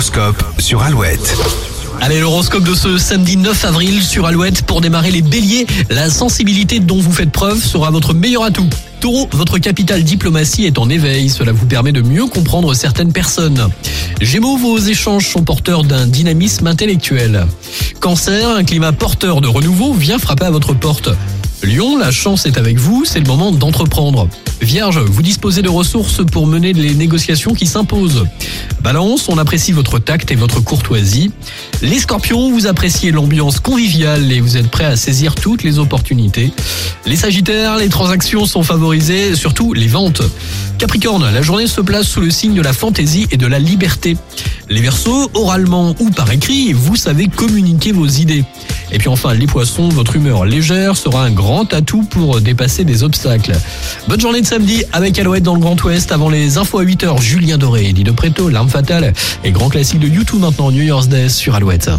L'horoscope sur Alouette. Allez, l'horoscope de ce samedi 9 avril sur Alouette pour démarrer les béliers. La sensibilité dont vous faites preuve sera votre meilleur atout. Taureau, votre capitale diplomatie est en éveil. Cela vous permet de mieux comprendre certaines personnes. Gémeaux, vos échanges sont porteurs d'un dynamisme intellectuel. Cancer, un climat porteur de renouveau vient frapper à votre porte. Lion, la chance est avec vous, c'est le moment d'entreprendre. Vierge, vous disposez de ressources pour mener les négociations qui s'imposent. Balance, on apprécie votre tact et votre courtoisie. Les scorpions, vous appréciez l'ambiance conviviale et vous êtes prêts à saisir toutes les opportunités. Les sagittaires, les transactions sont favorisées, surtout les ventes. Capricorne, la journée se place sous le signe de la fantaisie et de la liberté. Les versos, oralement ou par écrit, vous savez communiquer vos idées. Et puis enfin, les poissons, votre humeur légère sera un grand atout pour dépasser des obstacles. Bonne journée de samedi avec Alouette dans le Grand Ouest. Avant les infos à 8h, Julien Doré, Eddie de Préto, L'arme fatale et grand classique de YouTube maintenant, New Year's Day sur Alouette.